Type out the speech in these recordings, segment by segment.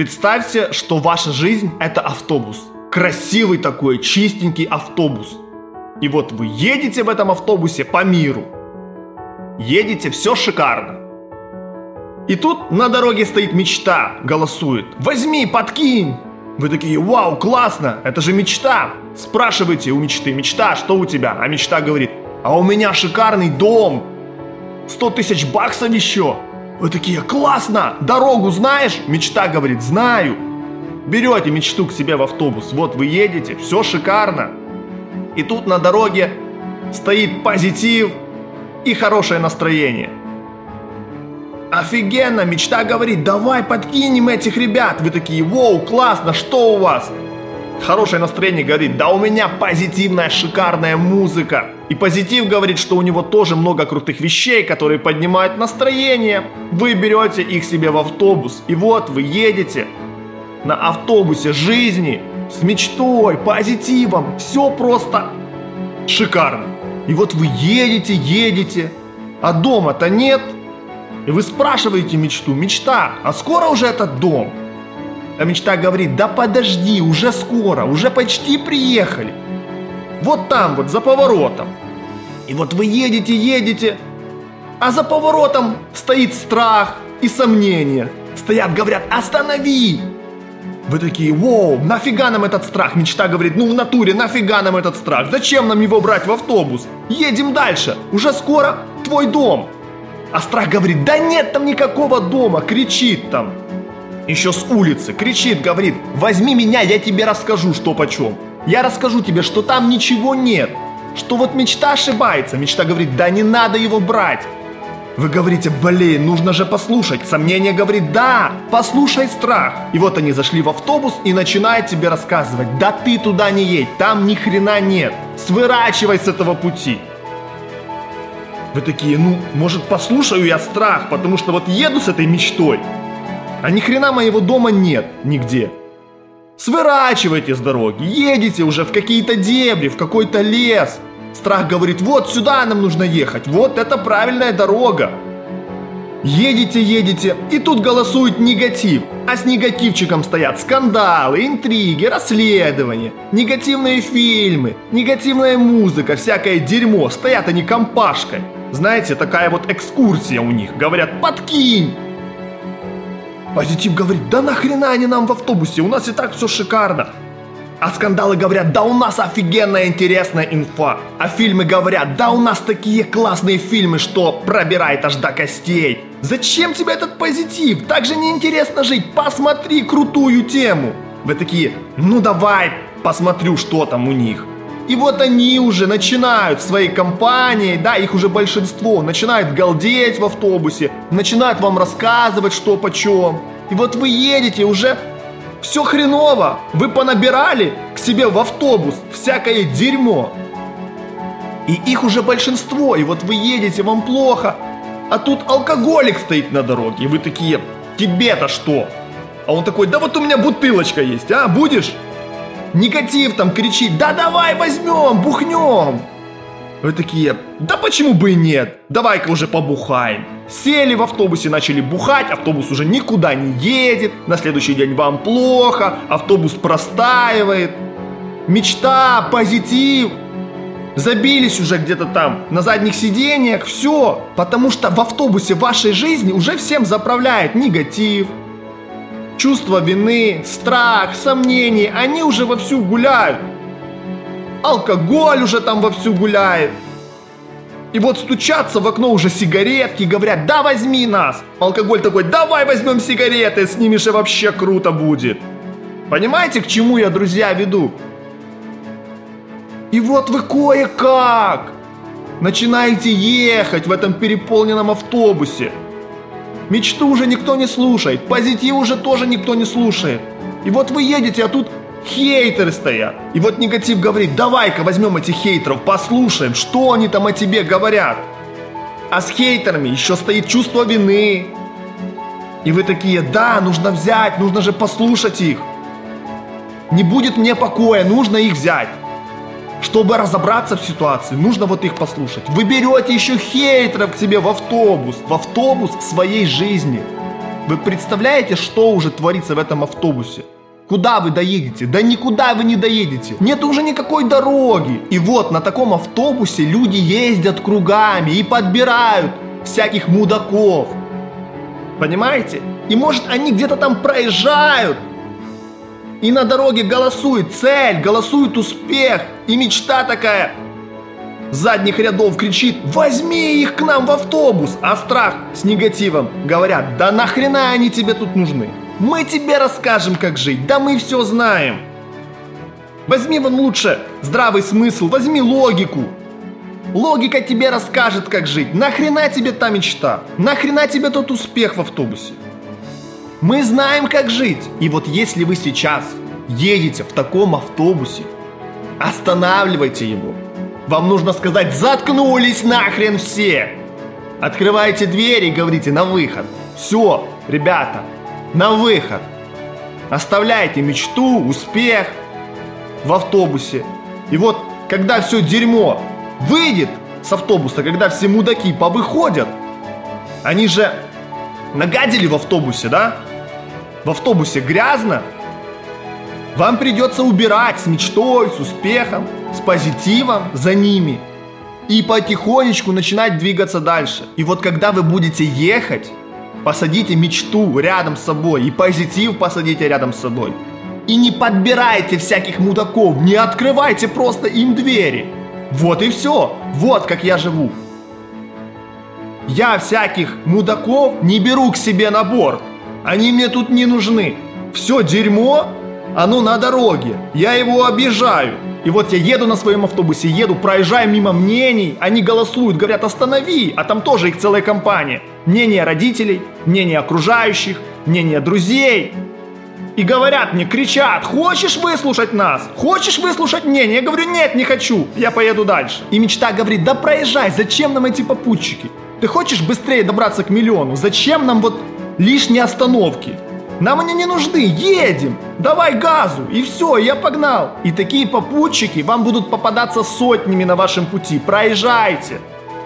Представьте, что ваша жизнь – это автобус. Красивый такой, чистенький автобус. И вот вы едете в этом автобусе по миру. Едете, все шикарно. И тут на дороге стоит мечта, голосует. Возьми, подкинь. Вы такие, вау, классно, это же мечта. Спрашиваете у мечты, мечта, что у тебя? А мечта говорит, а у меня шикарный дом. 100 тысяч баксов еще. Вы такие, классно, дорогу знаешь? Мечта говорит, знаю. Берете мечту к себе в автобус, вот вы едете, все шикарно. И тут на дороге стоит позитив и хорошее настроение. Офигенно, мечта говорит, давай подкинем этих ребят. Вы такие, воу, классно, что у вас? Хорошее настроение говорит, да у меня позитивная, шикарная музыка. И позитив говорит, что у него тоже много крутых вещей, которые поднимают настроение. Вы берете их себе в автобус, и вот вы едете на автобусе жизни с мечтой, позитивом. Все просто шикарно. И вот вы едете, едете, а дома-то нет. И вы спрашиваете мечту, мечта, а скоро уже этот дом? А мечта говорит, да подожди, уже скоро, уже почти приехали. Вот там вот, за поворотом. И вот вы едете, едете, а за поворотом стоит страх и сомнение. Стоят, говорят, останови! Вы такие, воу, нафига нам этот страх? Мечта говорит, ну в натуре, нафига нам этот страх? Зачем нам его брать в автобус? Едем дальше, уже скоро твой дом. А страх говорит, да нет там никакого дома, кричит там. Еще с улицы, кричит, говорит, возьми меня, я тебе расскажу, что почем. Я расскажу тебе, что там ничего нет. Что вот мечта ошибается. Мечта говорит, да не надо его брать. Вы говорите, блин, нужно же послушать. Сомнение говорит, да, послушай страх. И вот они зашли в автобус и начинают тебе рассказывать, да ты туда не едь, там ни хрена нет. Сворачивай с этого пути. Вы такие, ну, может послушаю я страх, потому что вот еду с этой мечтой, а ни хрена моего дома нет нигде. Сворачивайте с дороги, едете уже в какие-то дебри, в какой-то лес. Страх говорит, вот сюда нам нужно ехать, вот это правильная дорога. Едете, едете, и тут голосует негатив. А с негативчиком стоят скандалы, интриги, расследования, негативные фильмы, негативная музыка, всякое дерьмо. Стоят они компашкой. Знаете, такая вот экскурсия у них. Говорят, подкинь, Позитив говорит, да нахрена они нам в автобусе, у нас и так все шикарно. А скандалы говорят, да у нас офигенная интересная инфа. А фильмы говорят, да у нас такие классные фильмы, что пробирает аж до костей. Зачем тебе этот позитив? Так же неинтересно жить, посмотри крутую тему. Вы такие, ну давай, посмотрю, что там у них. И вот они уже начинают своей компанией, да, их уже большинство, начинают галдеть в автобусе, начинают вам рассказывать, что почем. И вот вы едете уже все хреново, вы понабирали к себе в автобус всякое дерьмо. И их уже большинство, и вот вы едете, вам плохо, а тут алкоголик стоит на дороге, и вы такие, тебе-то что? А он такой, да вот у меня бутылочка есть, а, будешь? Негатив там кричит, да давай возьмем, бухнем. Вы такие, да почему бы и нет, давай-ка уже побухаем. Сели в автобусе, начали бухать, автобус уже никуда не едет, на следующий день вам плохо, автобус простаивает. Мечта, позитив, забились уже где-то там на задних сиденьях, все, потому что в автобусе вашей жизни уже всем заправляет негатив, чувство вины, страх, сомнения, они уже вовсю гуляют. Алкоголь уже там вовсю гуляет. И вот стучатся в окно уже сигаретки, говорят, да возьми нас. Алкоголь такой, давай возьмем сигареты, снимешь и вообще круто будет. Понимаете, к чему я, друзья, веду? И вот вы кое-как начинаете ехать в этом переполненном автобусе. Мечту уже никто не слушает, позитив уже тоже никто не слушает. И вот вы едете, а тут хейтеры стоят. И вот негатив говорит, давай-ка возьмем этих хейтеров, послушаем, что они там о тебе говорят. А с хейтерами еще стоит чувство вины. И вы такие, да, нужно взять, нужно же послушать их. Не будет мне покоя, нужно их взять. Чтобы разобраться в ситуации, нужно вот их послушать. Вы берете еще хейтеров к себе в автобус, в автобус своей жизни. Вы представляете, что уже творится в этом автобусе? Куда вы доедете? Да никуда вы не доедете. Нет уже никакой дороги. И вот на таком автобусе люди ездят кругами и подбирают всяких мудаков. Понимаете? И может они где-то там проезжают. И на дороге голосует цель, голосует успех. И мечта такая задних рядов кричит «Возьми их к нам в автобус!» А страх с негативом говорят «Да нахрена они тебе тут нужны?» Мы тебе расскажем, как жить, да мы все знаем. Возьми вон лучше здравый смысл, возьми логику. Логика тебе расскажет, как жить. Нахрена тебе та мечта? Нахрена тебе тот успех в автобусе? Мы знаем, как жить. И вот если вы сейчас едете в таком автобусе, останавливайте его. Вам нужно сказать «Заткнулись нахрен все!» Открывайте двери и говорите «На выход!» Все, ребята, на выход. Оставляйте мечту, успех в автобусе. И вот, когда все дерьмо выйдет с автобуса, когда все мудаки повыходят, они же нагадили в автобусе, да? В автобусе грязно. Вам придется убирать с мечтой, с успехом, с позитивом за ними. И потихонечку начинать двигаться дальше. И вот когда вы будете ехать, Посадите мечту рядом с собой и позитив посадите рядом с собой. И не подбирайте всяких мудаков, не открывайте просто им двери. Вот и все. Вот как я живу. Я всяких мудаков не беру к себе на борт. Они мне тут не нужны. Все дерьмо, оно на дороге. Я его обижаю. И вот я еду на своем автобусе, еду, проезжаю мимо мнений, они голосуют, говорят останови, а там тоже их целая компания. Мнение родителей, мнение окружающих, мнение друзей. И говорят мне, кричат, хочешь выслушать нас? Хочешь выслушать мнение? Я говорю, нет, не хочу, я поеду дальше. И мечта говорит, да проезжай, зачем нам эти попутчики? Ты хочешь быстрее добраться к миллиону? Зачем нам вот лишние остановки? Нам они не нужны, едем, давай газу, и все, я погнал. И такие попутчики вам будут попадаться сотнями на вашем пути, проезжайте.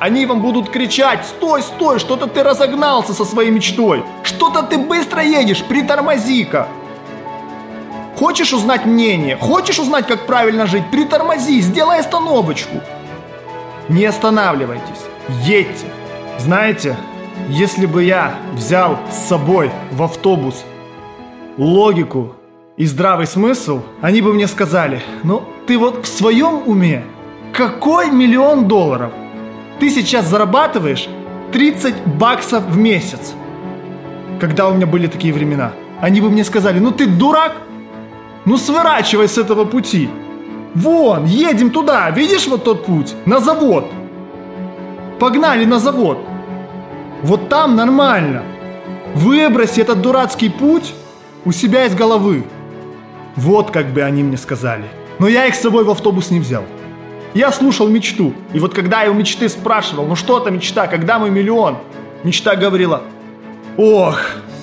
Они вам будут кричать, стой, стой, что-то ты разогнался со своей мечтой, что-то ты быстро едешь, притормози-ка. Хочешь узнать мнение, хочешь узнать, как правильно жить, притормози, сделай остановочку. Не останавливайтесь, едьте. Знаете, если бы я взял с собой в автобус логику и здравый смысл, они бы мне сказали, ну ты вот в своем уме, какой миллион долларов? Ты сейчас зарабатываешь 30 баксов в месяц. Когда у меня были такие времена, они бы мне сказали, ну ты дурак, ну сворачивай с этого пути. Вон, едем туда, видишь вот тот путь, на завод. Погнали на завод. Вот там нормально. Выброси этот дурацкий путь у себя из головы. Вот как бы они мне сказали. Но я их с собой в автобус не взял. Я слушал мечту. И вот когда я у мечты спрашивал, ну что это мечта, когда мой миллион? Мечта говорила, ох,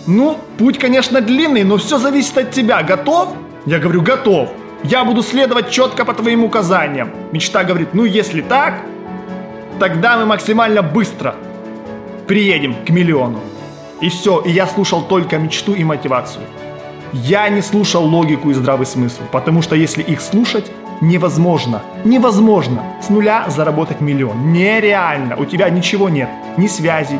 ну, путь, конечно, длинный, но все зависит от тебя. Готов? Я говорю, готов. Я буду следовать четко по твоим указаниям. Мечта говорит, ну если так, тогда мы максимально быстро приедем к миллиону. И все, и я слушал только мечту и мотивацию. Я не слушал логику и здравый смысл, потому что если их слушать, невозможно, невозможно с нуля заработать миллион. Нереально, у тебя ничего нет, ни связей,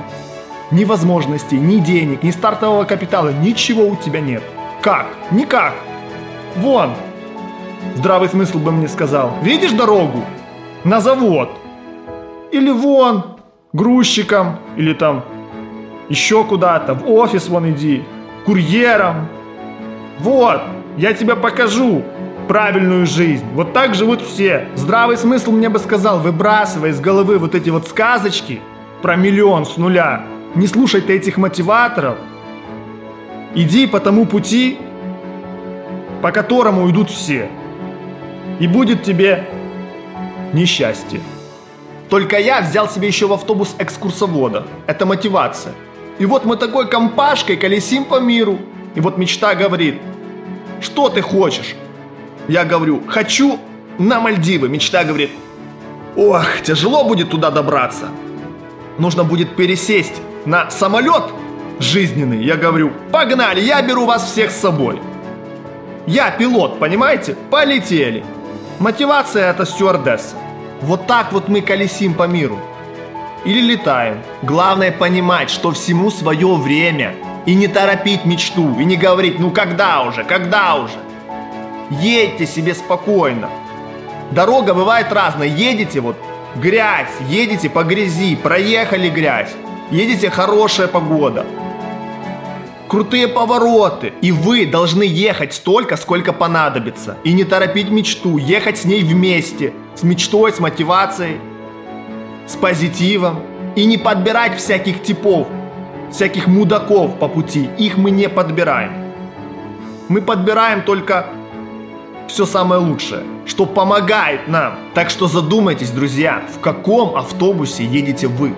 ни возможностей, ни денег, ни стартового капитала, ничего у тебя нет. Как? Никак. Вон, здравый смысл бы мне сказал, видишь дорогу? На завод. Или вон, грузчиком, или там еще куда-то, в офис вон иди, курьером, вот, я тебе покажу правильную жизнь. Вот так живут все. Здравый смысл мне бы сказал, выбрасывай из головы вот эти вот сказочки про миллион с нуля. Не слушай ты этих мотиваторов. Иди по тому пути, по которому идут все. И будет тебе несчастье. Только я взял себе еще в автобус экскурсовода. Это мотивация. И вот мы такой компашкой колесим по миру. И вот мечта говорит, что ты хочешь? Я говорю, хочу на Мальдивы. Мечта говорит, ох, тяжело будет туда добраться. Нужно будет пересесть на самолет жизненный. Я говорю, погнали, я беру вас всех с собой. Я пилот, понимаете? Полетели. Мотивация это стюардесса. Вот так вот мы колесим по миру. Или летаем. Главное понимать, что всему свое время. И не торопить мечту, и не говорить, ну когда уже, когда уже. Едьте себе спокойно. Дорога бывает разная. Едете вот грязь, едете по грязи, проехали грязь. Едете хорошая погода. Крутые повороты. И вы должны ехать столько, сколько понадобится. И не торопить мечту, ехать с ней вместе. С мечтой, с мотивацией, с позитивом. И не подбирать всяких типов, всяких мудаков по пути. Их мы не подбираем. Мы подбираем только все самое лучшее, что помогает нам. Так что задумайтесь, друзья, в каком автобусе едете вы.